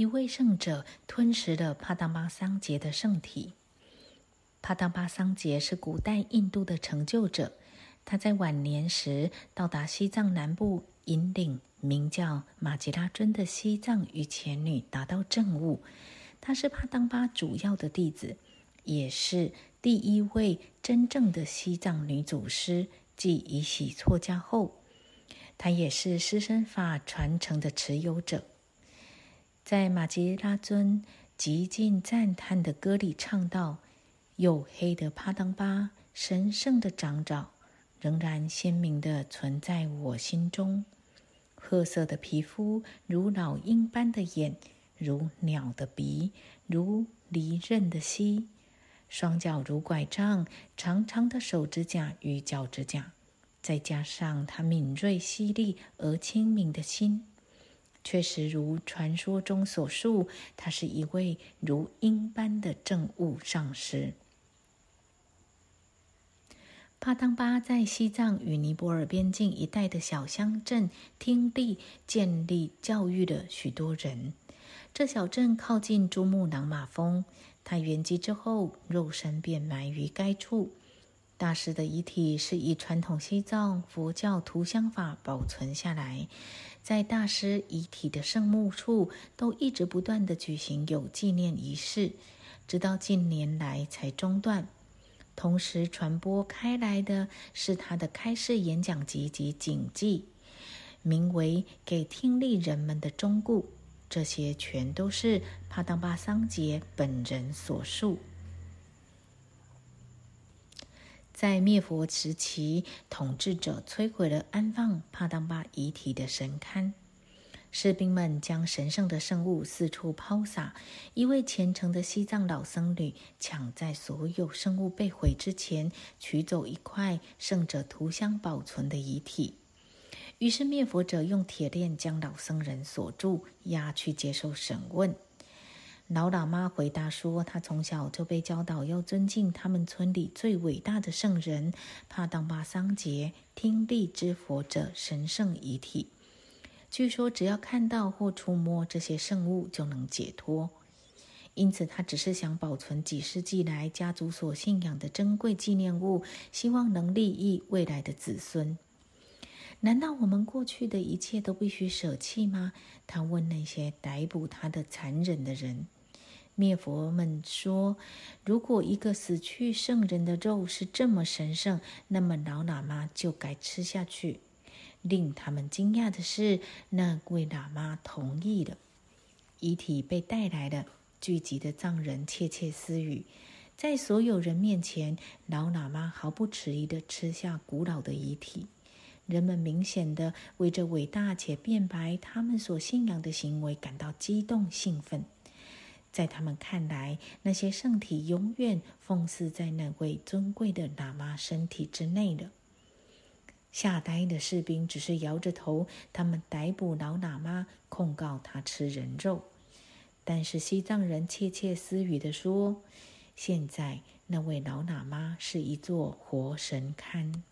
一位圣者吞食了帕当巴桑杰的圣体。帕当巴桑杰是古代印度的成就者，他在晚年时到达西藏南部，引领名叫马吉拉尊的西藏与前女达到正悟。他是帕当巴主要的弟子，也是第一位真正的西藏女祖师。继以喜错家后，他也是师身法传承的持有者。在马吉拉尊极尽赞叹的歌里唱道：“黝黑的帕当巴，神圣的长爪，仍然鲜明的存在我心中。褐色的皮肤，如老鹰般的眼，如鸟的鼻，如离刃的膝。”双脚如拐杖，长长的手指甲与脚指甲，再加上他敏锐犀利而清明的心，确实如传说中所述，他是一位如鹰般的政务上师。帕当巴在西藏与尼泊尔边境一带的小乡镇听力建立教育了许多人。这小镇靠近珠穆朗玛峰。他圆寂之后，肉身便埋于该处。大师的遗体是以传统西藏佛教涂香法保存下来，在大师遗体的圣墓处都一直不断的举行有纪念仪式，直到近年来才中断。同时传播开来的是他的开示演讲集及警记，名为《给听力人们的忠告》。这些全都是帕当巴桑杰本人所述。在灭佛时期，统治者摧毁了安放帕当巴遗体的神龛，士兵们将神圣的圣物四处抛洒。一位虔诚的西藏老僧侣抢在所有圣物被毁之前，取走一块圣者涂香保存的遗体。于是灭佛者用铁链将老僧人锁住，押去接受审问。老喇嘛回答说：“他从小就被教导要尊敬他们村里最伟大的圣人帕当巴桑杰听力之佛者神圣遗体。据说只要看到或触摸这些圣物就能解脱。因此，他只是想保存几世纪来家族所信仰的珍贵纪念物，希望能利益未来的子孙。”难道我们过去的一切都必须舍弃吗？他问那些逮捕他的残忍的人。灭佛们说：“如果一个死去圣人的肉是这么神圣，那么老喇嘛就该吃下去。”令他们惊讶的是，那位喇嘛同意了。遗体被带来了，聚集的藏人窃窃私语。在所有人面前，老喇嘛毫不迟疑地吃下古老的遗体。人们明显地为这伟大且辩白他们所信仰的行为感到激动兴奋，在他们看来，那些圣体永远奉祀在那位尊贵的喇嘛身体之内了。吓呆的士兵只是摇着头，他们逮捕老喇嘛，控告他吃人肉。但是西藏人窃窃私语的说：“现在那位老喇嘛是一座活神龛。”